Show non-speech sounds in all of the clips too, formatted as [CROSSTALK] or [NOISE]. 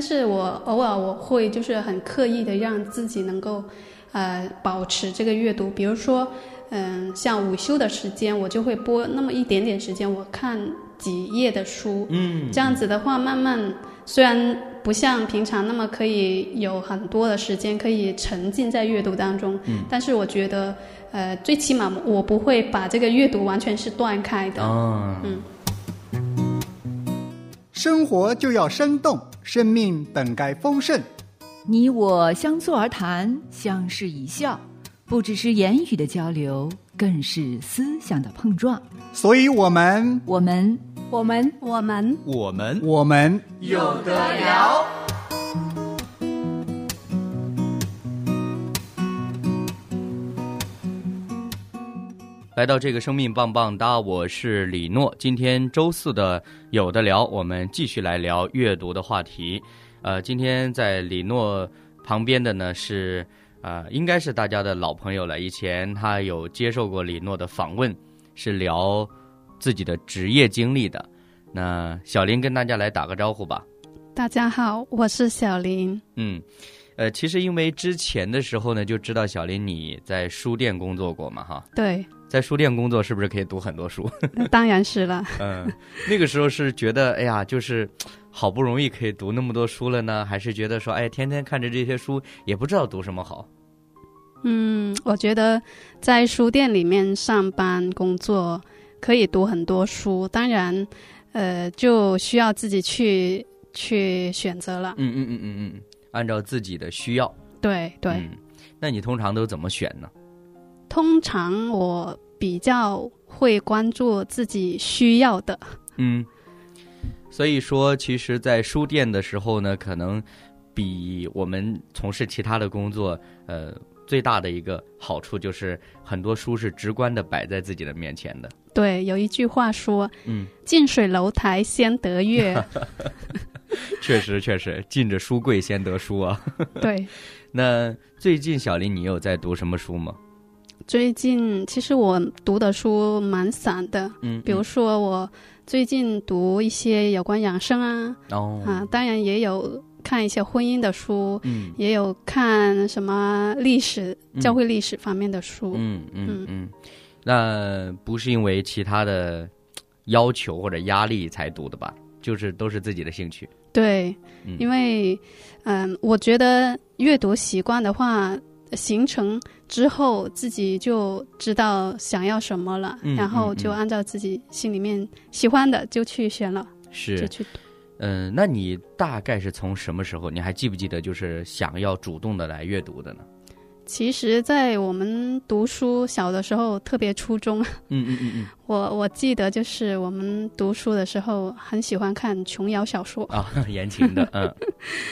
但是我偶尔我会就是很刻意的让自己能够，呃，保持这个阅读。比如说，嗯，像午休的时间，我就会播那么一点点时间，我看几页的书。嗯，这样子的话，慢慢虽然不像平常那么可以有很多的时间可以沉浸在阅读当中，嗯，但是我觉得，呃，最起码我不会把这个阅读完全是断开的。啊，嗯。生活就要生动，生命本该丰盛。你我相坐而谈，相视一笑，不只是言语的交流，更是思想的碰撞。所以，我们，我们，我们，我们，我们，我们有得聊。来到这个生命棒棒哒，我是李诺。今天周四的有的聊，我们继续来聊阅读的话题。呃，今天在李诺旁边的呢是呃，应该是大家的老朋友了。以前他有接受过李诺的访问，是聊自己的职业经历的。那小林跟大家来打个招呼吧。大家好，我是小林。嗯，呃，其实因为之前的时候呢，就知道小林你在书店工作过嘛，哈。对，在书店工作是不是可以读很多书？[LAUGHS] 当然是了。嗯，那个时候是觉得，哎呀，就是好不容易可以读那么多书了呢，还是觉得说，哎，天天看着这些书，也不知道读什么好。嗯，我觉得在书店里面上班工作可以读很多书，当然，呃，就需要自己去去选择了。嗯嗯嗯嗯嗯，按照自己的需要。对对、嗯，那你通常都怎么选呢？通常我比较会关注自己需要的。嗯，所以说，其实，在书店的时候呢，可能比我们从事其他的工作，呃，最大的一个好处就是很多书是直观的摆在自己的面前的。对，有一句话说嗯，“近水楼台先得月确实 [LAUGHS] 确实，进着书柜先得书啊。[LAUGHS] ”。对，那最近小林，你有在读什么书吗？最近其实我读的书蛮散的，嗯，比如说我最近读一些有关养生啊，哦，啊，当然也有看一些婚姻的书，嗯。也有看什么历史、嗯。教会历史方面的书。嗯嗯。嗯，那不是因为其他的要求或者压力才读的吧？就是都是自己的兴趣。对，嗯。因为嗯，我觉得阅读习惯的话，形成之后自己就知道想要什么了，嗯然后就按照自己心里面喜欢的就去选了，就是去读。嗯、那你大概是从什么时候？你还记不记得，就是想要主动的来阅读的呢？其实，在我们读书小的时候，特别初中，嗯嗯嗯 [LAUGHS] 我我记得就是我们读书的时候很喜欢看琼瑶小说，嗯啊，[LAUGHS] 言情的，嗯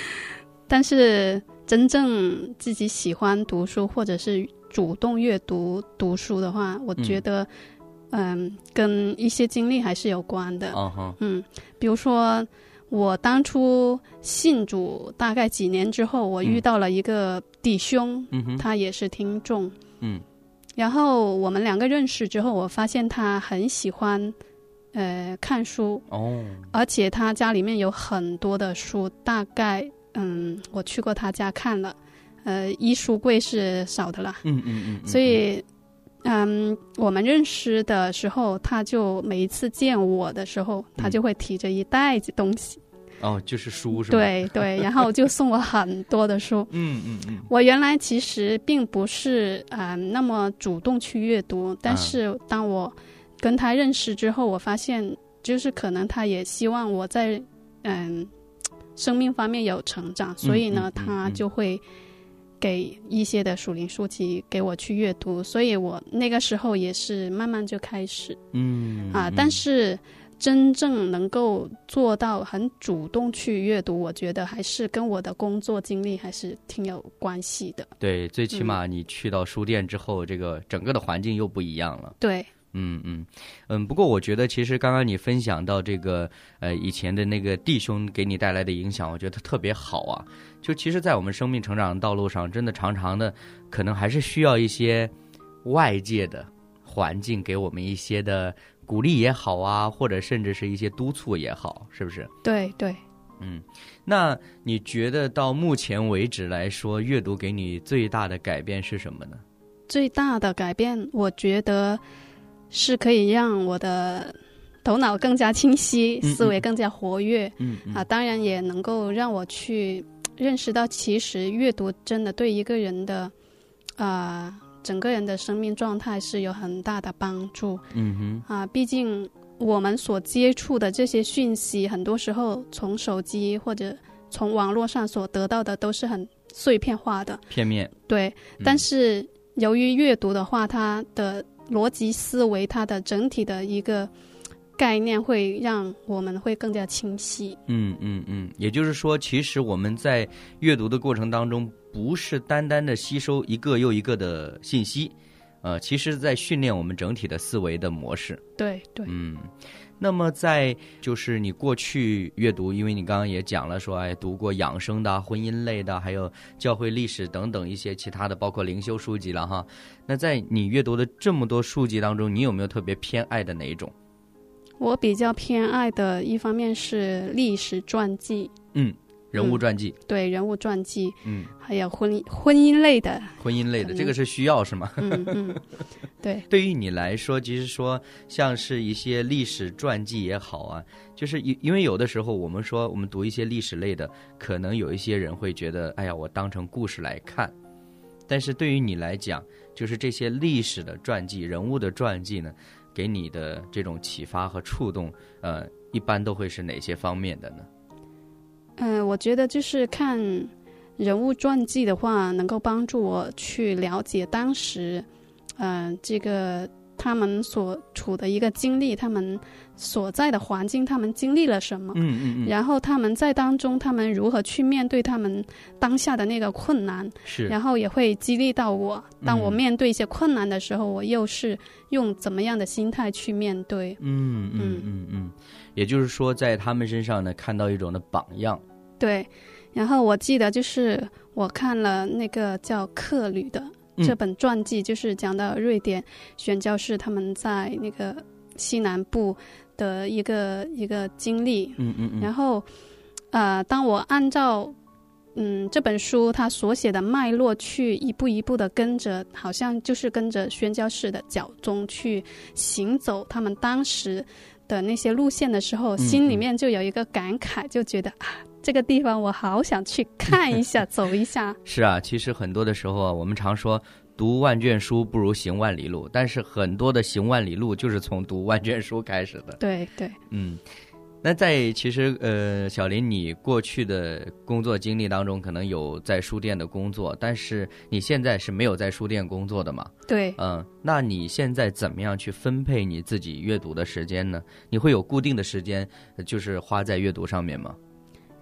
[LAUGHS] 但是真正自己喜欢读书或者是主动阅读读书的话，我觉得，嗯，跟一些经历还是有关的。嗯，比如说我当初信主大概几年之后，我遇到了一个弟兄，嗯，他也是听众，嗯。然后我们两个认识之后，我发现他很喜欢，呃，看书，哦，而且他家里面有很多的书，大概嗯，我去过他家看了，呃，一书柜是少的啦，嗯嗯嗯，所以。嗯，我们认识的时候，他就每一次见我的时候，他就会提着一袋子东西，哦，就是书是吧？，对对，[LAUGHS] 然后就送我很多的书。嗯嗯嗯，我原来其实并不是啊、呃那么主动去阅读，但是当我跟他认识之后，我发现就是可能他也希望我在嗯生命方面有成长，所以呢，他嗯。就会给一些的属灵书籍给我去阅读，所以我那个时候也是慢慢就开始嗯啊，但是真正能够做到很主动去阅读，我觉得还是跟我的工作经历还是挺有关系的。对，最起码你去到书店之后，这个整个的环境又不一样了。对，嗯嗯嗯。不过我觉得，其实刚刚你分享到这个呃以前的那个弟兄给你带来的影响，我觉得特别好啊。就其实，在我们生命成长的道路上，真的常常的可能还是需要一些外界的环境给我们一些的。鼓励也好啊，或者甚至是一些督促也好，是不是？对对，嗯，那你觉得到目前为止来说，阅读给你最大的改变是什么呢？最大的改变，我觉得是可以让我的头脑更加清晰，思维更加活跃。嗯啊，当然也能够让我去认识到，其实阅读真的对一个人的啊。整个人的生命状态是有很大的帮助。嗯哼，啊，毕竟我们所接触的这些讯息，很多时候从手机或者从网络上所得到的都是很碎片化的、片面。对，但是由于阅读的话，它的逻辑思维，它的整体的一个概念会让我们会更加清晰。嗯嗯嗯，也就是说，其实我们在阅读的过程当中。不是单单的吸收一个又一个的信息，呃，其实在训练我们整体的思维的模式。对对，嗯，那么在就是你过去阅读，因为你刚刚也讲了说，哎，读过养生的、婚姻类的，还有教会历史等等一些其他的，包括灵修书籍了哈。那在你阅读的这么多书籍当中，你有没有特别偏爱的哪一种？我比较偏爱的一方面是历史传记。嗯。人物传记，对人物传记，嗯，还有婚婚姻类的，婚姻类的，这个是需要是吗？嗯嗯，对。[LAUGHS] 对于你来说，其实说像是一些历史传记也好啊，就是因因为有的时候我们说我们读一些历史类的，可能有一些人会觉得，哎呀，我当成故事来看。但是对于你来讲，就是这些历史的传记、人物的传记呢，给你的这种启发和触动，呃，一般都会是哪些方面的呢？嗯，我觉得就是看人物传记的话，能够帮助我去了解当时，嗯，这个他们所处的一个经历，他们所在的环境，他们经历了什么，嗯嗯嗯，然后他们在当中，他们如何去面对他们当下的那个困难，是，然后也会激励到我，当我面对一些困难的时候，我又是用怎么样的心态去面对？嗯嗯嗯嗯。也就是说，在他们身上呢，看到一种的榜样。对，然后我记得就是我看了那个叫克吕的这本传记，就是讲到瑞典宣教士他们在那个西南部的一个一个经历。嗯嗯嗯。然后，呃，当我按照嗯这本书他所写的脉络去一步一步的跟着，好像就是跟着宣教士的脚踪去行走，他们当时。的那些路线的时候，心里面就有一个感慨，就觉得啊，这个地方我好想去看一下，走一下。[LAUGHS] 是啊，其实很多的时候啊，我们常说读万卷书不如行万里路，但是很多的行万里路就是从读万卷书开始的。对对，嗯。那在其实呃，小林，你过去的工作经历当中，可能有在书店的工作，但是你现在是没有在书店工作的嘛？对。嗯，那你现在怎么样去分配你自己阅读的时间呢？你会有固定的时间，就是花在阅读上面吗？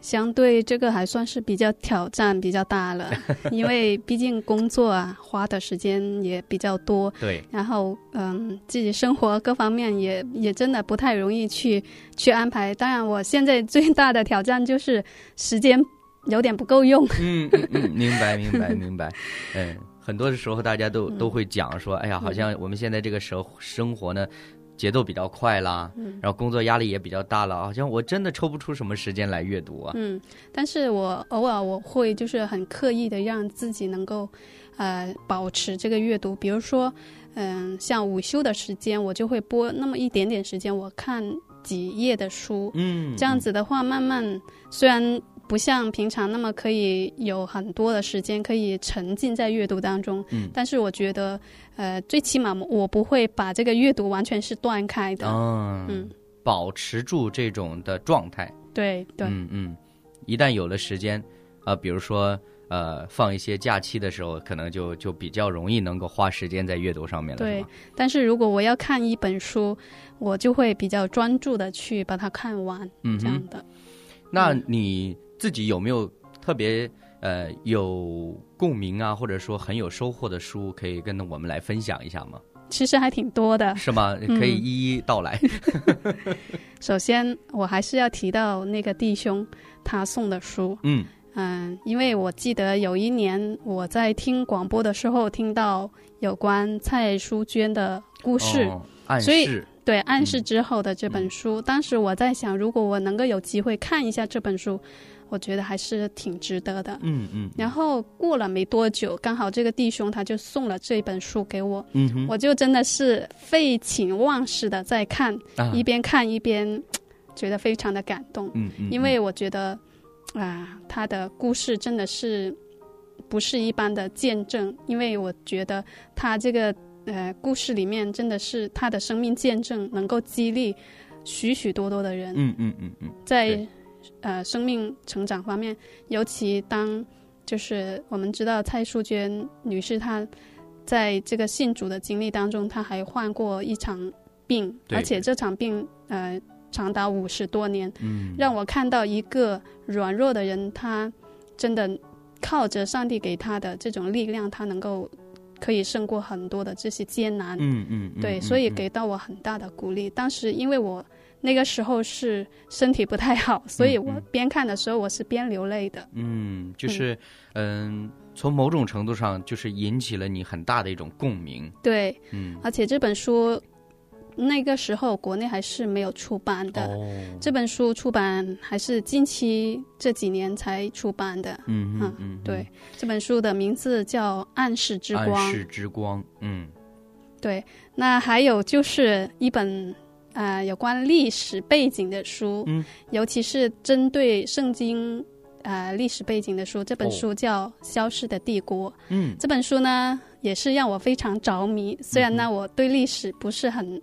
相对这个还算是比较挑战比较大了，[LAUGHS] 因为毕竟工作啊，花的时间也比较多。对。然后，嗯，自己生活各方面也也真的不太容易去去安排。当然，我现在最大的挑战就是时间有点不够用。嗯嗯嗯，明白明白明白。嗯，很多的时候大家都都会讲说，哎呀，好像我们现在这个生生活呢。节奏比较快啦，然后工作压力也比较大了，好像我真的抽不出什么时间来阅读啊。嗯，但是我偶尔我会就是很刻意的让自己能够，呃，保持这个阅读。比如说，嗯，像午休的时间，我就会播那么一点点时间，我看几页的书。嗯，这样子的话，慢慢虽然。不像平常那么可以有很多的时间可以沉浸在阅读当中，嗯，但是我觉得，呃，最起码我不会把这个阅读完全是断开的，嗯，保持住这种的状态，对对，嗯嗯，一旦有了时间，啊，比如说呃放一些假期的时候，可能就就比较容易能够花时间在阅读上面了。对，但是如果我要看一本书，我就会比较专注的去把它看完，嗯，这样的。那你自己有没有特别呃有共鸣啊，或者说很有收获的书，可以跟我们来分享一下吗？其实还挺多的。是吗？嗯可以一一道来。[LAUGHS] 首先，我还是要提到那个弟兄他送的书，嗯嗯，因为我记得有一年我在听广播的时候听到有关蔡淑娟的故事，哦暗所以示，对暗示之后的这本书。当时我在想，如果我能够有机会看一下这本书，我觉得还是挺值得的。嗯嗯然后过了没多久，刚好这个弟兄他就送了这本书给我，嗯哼，我就真的是废寝忘食的在看，啊。一边看一边 [TSK] 觉得非常的感动，嗯嗯，因为我觉得啊，他的故事真的是不是一般的见证，因为我觉得他这个呃故事里面真的是他的生命见证，能够激励许许多多的人。嗯嗯嗯嗯。在对呃生命成长方面，尤其当就是我们知道蔡淑娟女士她在这个信主的经历当中，她还患过一场病，而且这场病呃长达五十多年，嗯，让我看到一个软弱的人，他真的靠着上帝给他的这种力量，他能够可以胜过很多的这些艰难。嗯嗯嗯，对，嗯所以嗯给到我很大的鼓励。当时因为我那个时候是身体不太好，所以我嗯边看的时候我是边流泪的。嗯，就是嗯，从某种程度上就是引起了你很大的一种共鸣。对，嗯，而且这本书那个时候国内还是没有出版的。哦，这本书出版还是近期这几年才出版的。嗯嗯，对，这本书的名字叫《暗示之光》。暗示之光，嗯对，那还有就是一本呃有关历史背景的书，嗯，尤其是针对圣经呃历史背景的书。这本哦书叫《消失的帝国》。嗯这本书呢也是让我非常着迷。虽然呢、嗯我对历史不是很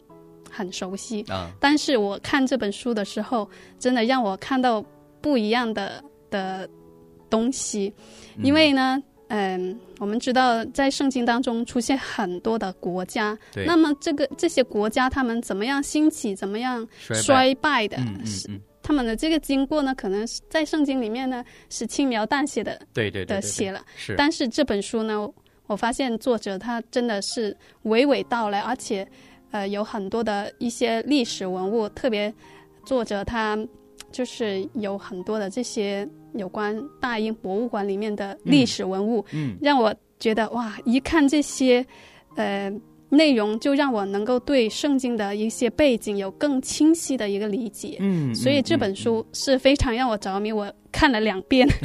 很熟悉，啊，但是我看这本书的时候，真的让我看到不一样的的东西。嗯因为呢，嗯，我们知道在圣经当中出现很多的国家，那么这个这些国家他们怎么样兴起，怎么样衰败，的，嗯嗯是嗯，他们的这个经过呢，可能是在圣经里面呢是轻描淡写的对对对对对。的写了，是，但是这本书呢，我发现作者他真的是娓娓道来，而且呃有很多的一些历史文物，特别作者他就是有很多的这些有关大英博物馆里面的历史文物，嗯让我觉得哇，一看这些呃内容，就让我能够对圣经的一些背景有更清晰的一个理解。嗯，所以这本书是非常让我着迷，我看了两遍。[LAUGHS]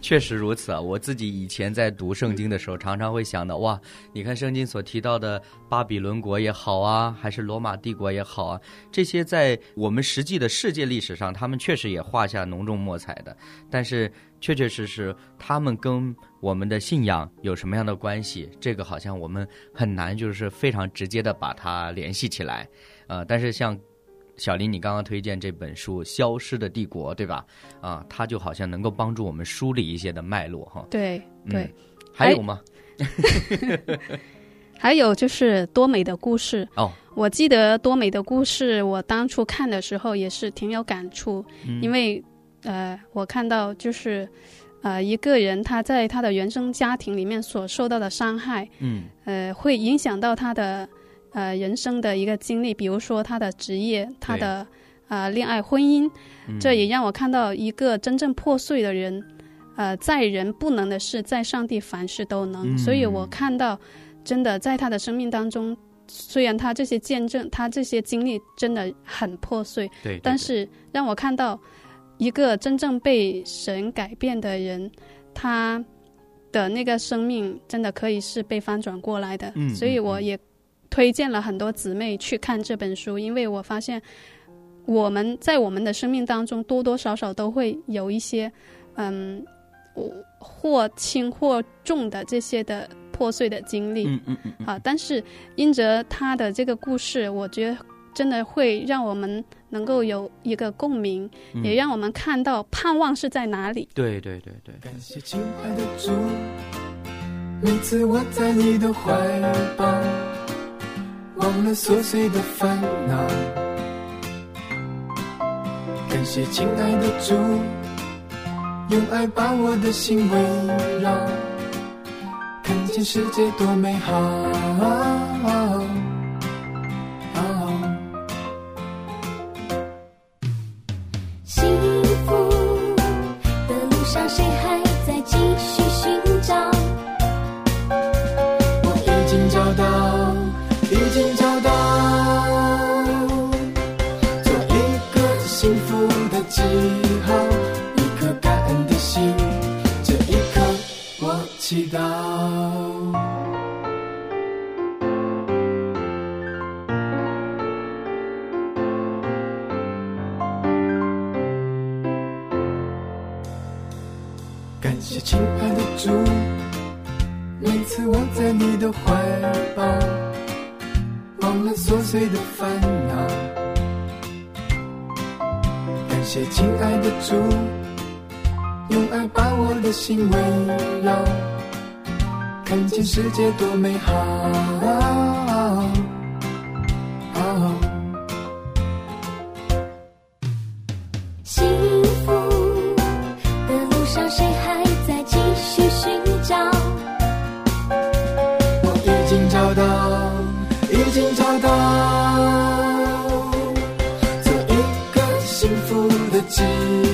确实如此啊！我自己以前在读圣经的时候，常常会想到，哇，你看圣经所提到的巴比伦国也好啊，还是罗马帝国也好啊，这些在我们实际的世界历史上，他们确实也画下浓重墨彩的。但是，确确实实，他们跟我们的信仰有什么样的关系？这个好像我们很难就是非常直接的把它联系起来。呃，但是像小林，你刚刚推荐这本书《消失的帝国》，对吧？啊，它就好像能够帮助我们梳理一些的脉络哈。对对。嗯还有吗？[LAUGHS] 还有就是多美的故事哦，我记得多美的故事，我当初看的时候也是挺有感触，嗯因为呃，我看到就是呃一个人他在他的原生家庭里面所受到的伤害，嗯呃，会影响到他的呃人生的一个经历，比如说他的职业、他的呃恋爱、婚姻，嗯。这也让我看到一个真正破碎的人，呃，在人不能的事，在上帝凡事都能。嗯。所以我看到，真的在他的生命当中，虽然他这些见证，他这些经历真的很破碎，对，对对。但是让我看到一个真正被神改变的人，他的那个生命真的可以是被翻转过来的。嗯。所以我也推荐了很多姊妹去看这本书，因为我发现我们在我们的生命当中多多少少都会有一些，嗯，或轻或重的这些的破碎的经历。嗯嗯嗯嗯，啊，但是因着他的这个故事，我觉得真的会让我们能够有一个共鸣，嗯也让我们看到盼望是在哪里。对对对对，感谢亲爱的主，每次我在你的怀抱，忘了琐碎的烦恼。感谢亲爱的主，用爱把我的心围绕，看见世界多美好。祈祷。感谢亲爱的主。每次我在你的怀抱，忘了琐碎的烦恼。感谢亲爱的主，用爱把我的心围绕，看见世界多美好。幸福的路上，谁还在继续寻找？我已经找到，已经找到，做一个幸福的记号，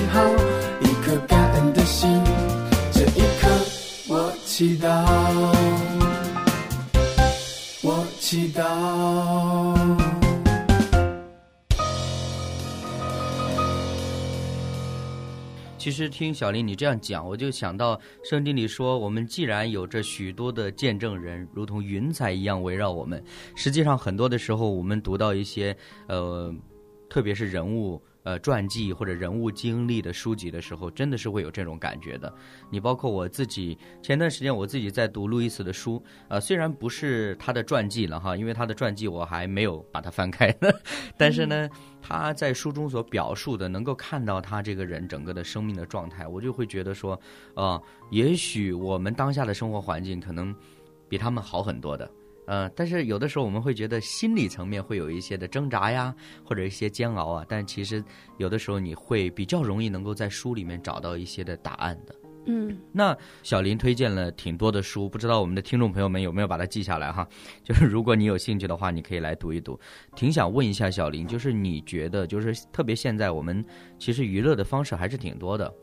祈祷，我祈祷。其实听小林你这样讲，我就想到圣经里说，我们既然有着许多的见证人，如同云彩一样围绕我们。实际上，很多的时候，我们读到一些呃，特别是人物呃传记或者人物经历的书籍的时候，真的是会有这种感觉的。你包括我自己，前段时间我自己在读路易斯的书，呃，虽然不是他的传记了哈，因为他的传记我还没有把它翻开呢，但是呢。他在书中所表述的，能够看到他这个人整个的生命的状态，我就会觉得说，啊、也许我们当下的生活环境可能比他们好很多的，呃，但是有的时候我们会觉得心理层面会有一些的挣扎呀，或者一些煎熬啊，但其实有的时候你会比较容易能够在书里面找到一些的答案的。嗯，那小林推荐了挺多的书，不知道我们的听众朋友们有没有把它记下来哈？[LAUGHS] 就是如果你有兴趣的话，你可以来读一读。挺想问一下小林，就是你觉得，就是特别现在我们其实娱乐的方式还是挺多的，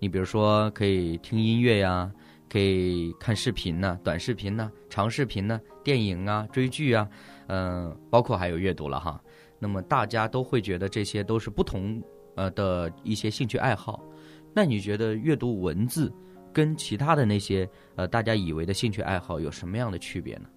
你比如说可以听音乐呀，可以看视频呢、短视频呢、长视频呢、电影啊、追剧啊，嗯、包括还有阅读了哈。那么大家都会觉得这些都是不同呃的一些兴趣爱好。那你觉得阅读文字跟其他的那些呃大家以为的兴趣爱好有什么样的区别呢？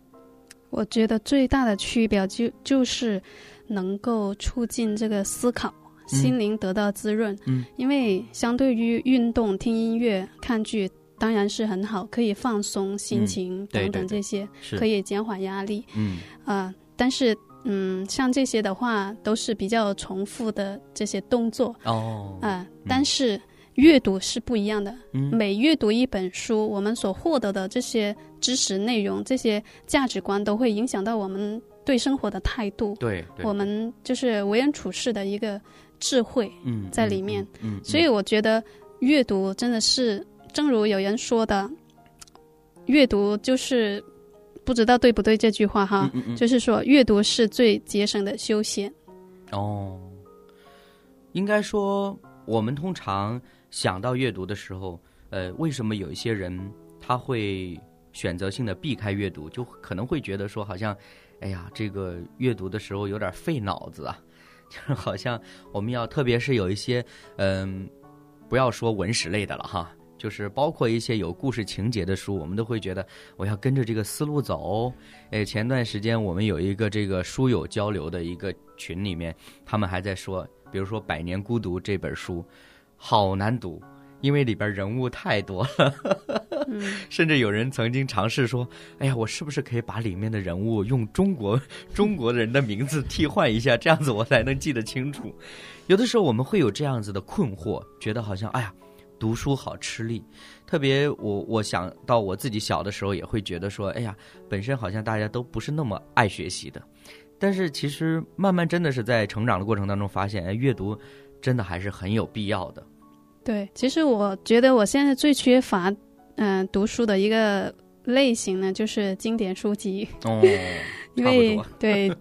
我觉得最大的区别就就是能够促进这个思考，心灵得到滋润。嗯，因为相对于运动、听音乐、看剧，当然是很好，可以放松心情等等这些，是。可以减缓压力。嗯。啊、但是，嗯，像这些的话，都是比较重复的这些动作。哦。啊、但是阅读是不一样的。嗯。每阅读一本书，我们所获得的这些知识内容、这些价值观，都会影响到我们对生活的态度，对对我们就是为人处事的一个智慧嗯在里面。嗯，嗯。所以我觉得阅读真的是，正如有人说的，阅读就是不知道对不对这句话哈，嗯嗯嗯就是说阅读是最节省的休闲。哦，应该说我们通常想到阅读的时候，呃，为什么有一些人他会选择性的避开阅读，就可能会觉得说，好像，哎呀，这个阅读的时候有点费脑子啊，[LAUGHS] 就是好像我们要，特别是有一些，嗯、不要说文史类的了哈。就是包括一些有故事情节的书，我们都会觉得我要跟着这个思路走。哎，前段时间我们有一个这个书友交流的一个群里面，他们还在说，比如说《百年孤独》这本书，好难读，因为里边人物太多了，嗯，[LAUGHS] 甚至有人曾经尝试说：“哎呀，我是不是可以把里面的人物用中国中国人的名字替换一下，这样子我才能记得清楚？”有的时候我们会有这样子的困惑，觉得好像哎呀，读书好吃力。特别我我想到我自己小的时候，也会觉得说：“哎呀，本身好像大家都不是那么爱学习的。”但是其实慢慢真的是在成长的过程当中发现，哎，阅读真的还是很有必要的。对，其实我觉得我现在最缺乏，嗯、读书的一个类型呢，就是经典书籍，哦，[LAUGHS] 因为。对，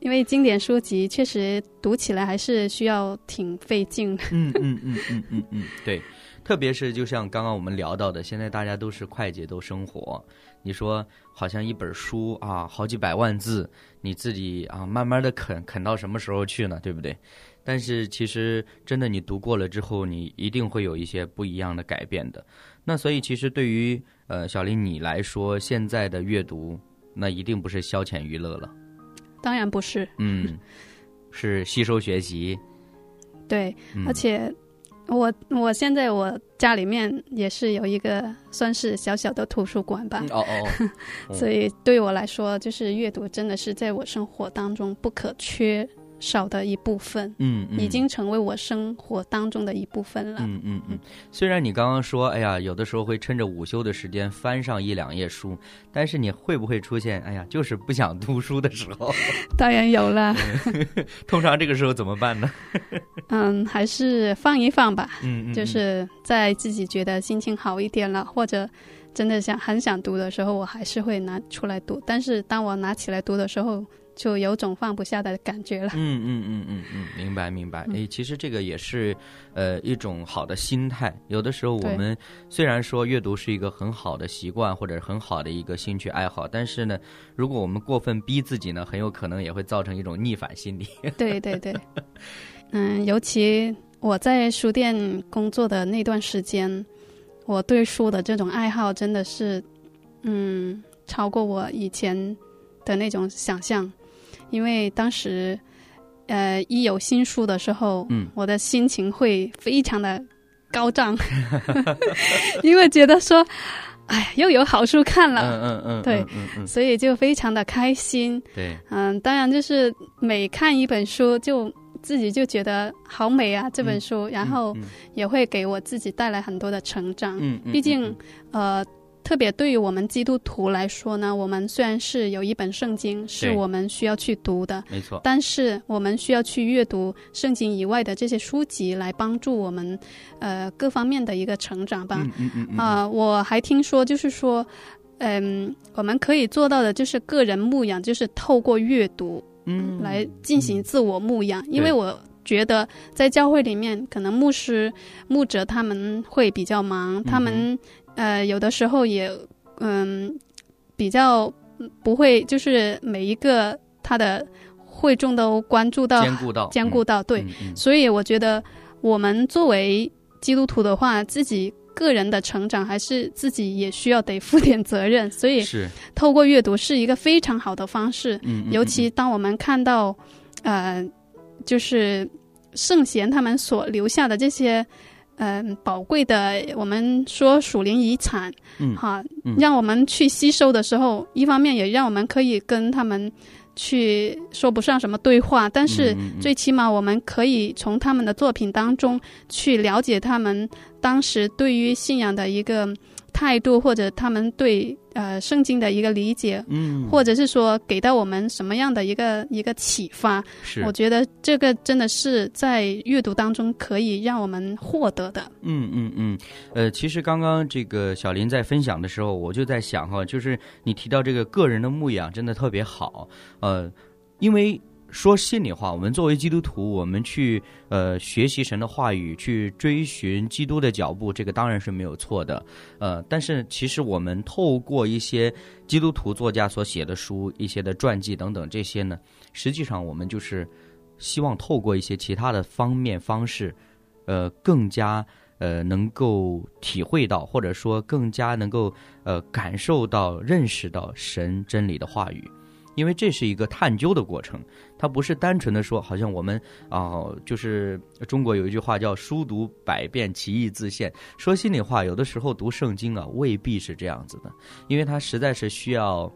因为经典书籍确实读起来还是需要挺费劲的。嗯嗯嗯嗯嗯嗯，对，特别是就像刚刚我们聊到的，现在大家都是快节奏生活。你说好像一本书啊，好几百万字，你自己啊慢慢的啃啃到什么时候去呢？对不对？但是其实真的你读过了之后，你一定会有一些不一样的改变的。那所以其实对于呃小林你来说，现在的阅读那一定不是消遣娱乐了，当然不是，嗯，是吸收学习。对，嗯、而且我我现在我家里面也是有一个算是小小的图书馆吧，[LAUGHS] 所以对我来说，就是阅读真的是在我生活当中不可缺少的一部分，嗯嗯，已经成为我生活当中的一部分了。嗯嗯嗯，虽然你刚刚说，哎呀，有的时候会趁着午休的时间翻上一两页书，但是你会不会出现，哎呀，就是不想读书的时候？[LAUGHS] 当然有了，[LAUGHS] 通常这个时候怎么办呢？[LAUGHS] 嗯，还是放一放吧，嗯嗯，就是在自己觉得心情好一点了，或者真的想很想读的时候，我还是会拿出来读。但是当我拿起来读的时候，就有种放不下的感觉了。嗯嗯嗯嗯嗯，明白明白。哎，其实这个也是呃一种好的心态。有的时候我们虽然说阅读是一个很好的习惯或者很好的一个兴趣爱好，但是呢，如果我们过分逼自己呢，很有可能也会造成一种逆反心理。对对对，[LAUGHS] 嗯，尤其我在书店工作的那段时间，我对书的这种爱好真的是，嗯，超过我以前的那种想象。因为当时，呃，一有新书的时候，嗯。我的心情会非常的高涨，[LAUGHS] [LAUGHS] 因为觉得说，哎，又有好书看了，嗯嗯嗯，对嗯嗯嗯，所以就非常的开心。对，嗯，当然就是每看一本书，就自己就觉得好美啊，这本书，然后嗯。也会给我自己带来很多的成长。嗯，嗯毕竟，呃，特别对于我们基督徒来说呢，我们虽然是有一本圣经是我们需要去读的，没错，但是我们需要去阅读圣经以外的这些书籍，来帮助我们呃各方面的一个成长吧。嗯嗯嗯嗯。啊、我还听说，就是说，嗯，我们可以做到的，就是个人牧养，就是透过阅读嗯。来进行自我牧养。因为我觉得在教会里面，可能牧师、牧者他们会比较忙，他们呃有的时候也嗯比较不会，就是每一个他的会众都关注到、兼顾到兼顾到，对。所以我觉得我们作为基督徒的话，自己个人的成长还是自己也需要得负点责任。所以是，透过阅读是一个非常好的方式，嗯，嗯尤其当我们看到，呃，就是圣贤他们所留下的这些。嗯，宝贵的，我们说属灵遗产，嗯。哈，嗯。让我们去吸收的时候，一方面也让我们可以跟他们去说不上什么对话，但是最起码我们可以从他们的作品当中去了解他们当时对于信仰的一个态度，或者他们对呃圣经的一个理解，嗯，或者是说给到我们什么样的一个一个启发。是我觉得这个真的是在阅读当中可以让我们获得的。嗯嗯嗯，呃，其实刚刚这个小林在分享的时候，我就在想哈，就是你提到这个个人的牧养真的特别好，呃，因为说心里话，我们作为基督徒，我们去呃学习神的话语，去追寻基督的脚步，这个当然是没有错的，呃，但是其实我们透过一些基督徒作家所写的书、一些的传记等等这些呢，实际上我们就是希望透过一些其他的方面方式，呃，更加。呃，能够体会到，或者说更加能够呃感受到、认识到神真理的话语。因为这是一个探究的过程，它不是单纯的说，好像我们啊、就是中国有一句话叫“书读百遍，其义自现”。说心里话，有的时候读圣经啊，未必是这样子的，因为它实在是需要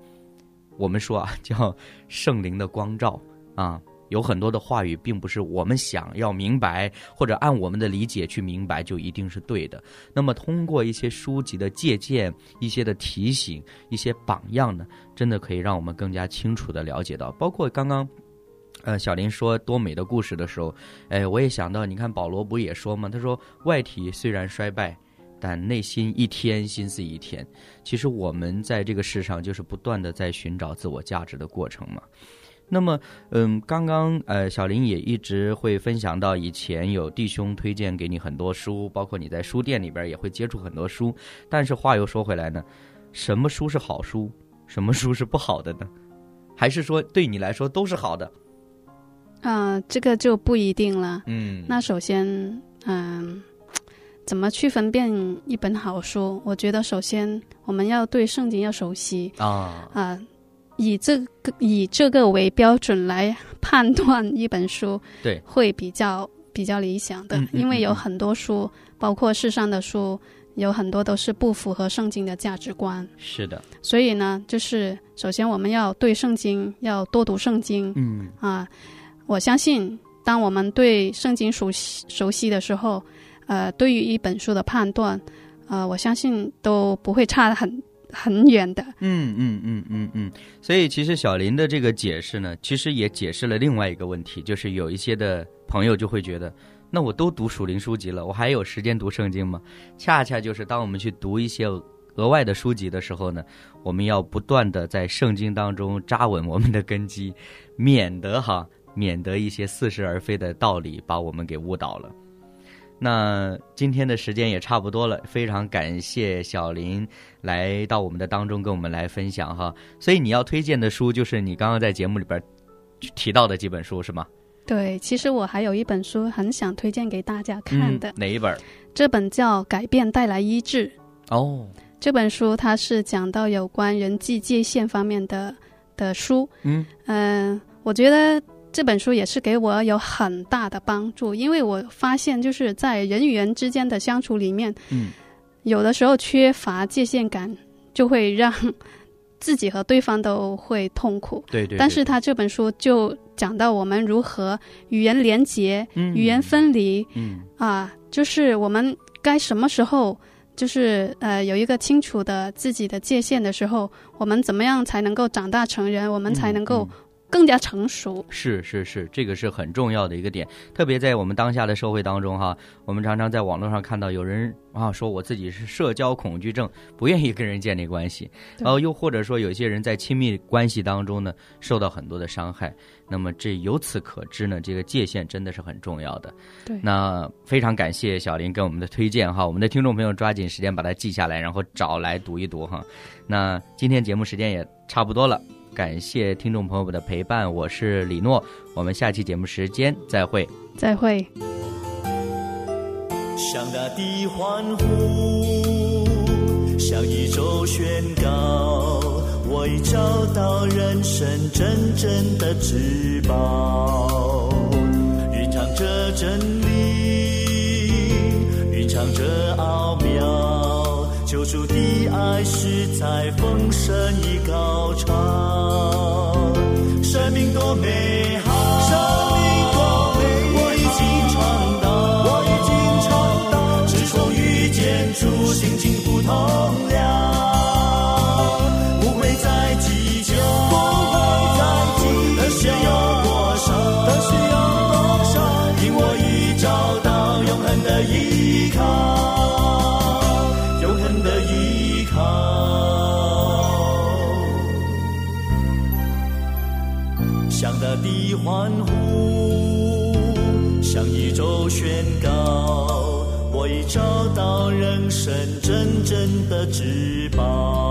我们说啊，叫圣灵的光照啊。有很多的话语，并不是我们想要明白或者按我们的理解去明白就一定是对的。那么，通过一些书籍的借鉴、一些的提醒、一些榜样呢，真的可以让我们更加清楚的了解到。包括刚刚，呃，小林说多美的故事的时候，哎，我也想到，你看保罗不也说吗？他说，外体虽然衰败。但内心一天心思一天，其实我们在这个世上就是不断的在寻找自我价值的过程嘛。那么，嗯，刚刚呃，小林也一直会分享到，以前有弟兄推荐给你很多书，包括你在书店里边也会接触很多书。但是话又说回来呢，什么书是好书，什么书是不好的呢？还是说对你来说都是好的？啊、这个就不一定了。嗯，那首先，嗯、怎么去分辨一本好书？我觉得首先我们要对圣经要熟悉啊，啊、以这个以这个为标准来判断一本书，对，会比较比较理想的，因为有很多书，包括世上的书，有很多都是不符合圣经的价值观。是的，所以呢，就是首先我们要对圣经要多读圣经嗯啊。我相信，当我们对圣经熟悉熟悉的时候，呃，对于一本书的判断，呃，我相信都不会差很很远的。嗯嗯嗯嗯嗯，所以其实小林的这个解释呢，其实也解释了另外一个问题，就是有一些的朋友就会觉得，那我都读属灵书籍了，我还有时间读圣经吗？恰恰就是当我们去读一些额外的书籍的时候呢，我们要不断的在圣经当中扎稳我们的根基，免得哈，免得一些似是而非的道理把我们给误导了。那今天的时间也差不多了，非常感谢小林来到我们的当中跟我们来分享哈。所以你要推荐的书就是你刚刚在节目里边提到的几本书是吗？对，其实我还有一本书很想推荐给大家看的，嗯、哪一本？这本叫《改变带来医治》。哦，这本书它是讲到有关人际界限方面的的书。嗯嗯、我觉得这本书也是给我有很大的帮助，因为我发现就是在人与人之间的相处里面，嗯，有的时候缺乏界限感，就会让 [LAUGHS] 自己和对方都会痛苦。对对对但是他这本书就讲到我们如何语言连结、嗯语言分离嗯啊，就是我们该什么时候。就是呃，有一个清楚的自己的界限的时候，我们怎么样才能够长大成人？我们才能够嗯更加成熟。是是是，这个是很重要的一个点，特别在我们当下的社会当中哈，我们常常在网络上看到有人啊说我自己是社交恐惧症，不愿意跟人建立关系，然后又或者说有些人在亲密关系当中呢受到很多的伤害，那么这由此可知呢，这个界限真的是很重要的。对那非常感谢小林跟我们的推荐哈，我们的听众朋友抓紧时间把它记下来，然后找来读一读哈。那今天节目时间也差不多了。感谢听众朋友们的陪伴，我是李诺，我们下期节目时间再会。再会。向大地欢呼，向宇宙宣告，我已找到人生真正的至宝。蕴藏着真理，蕴藏着奥妙，救主的爱是在丰盛与高潮。生命多美好，生命多美我已经尝到，我已经尝到，自从遇见主，心情不同欢呼，向宇宙宣告，我已找到人生真正的至宝。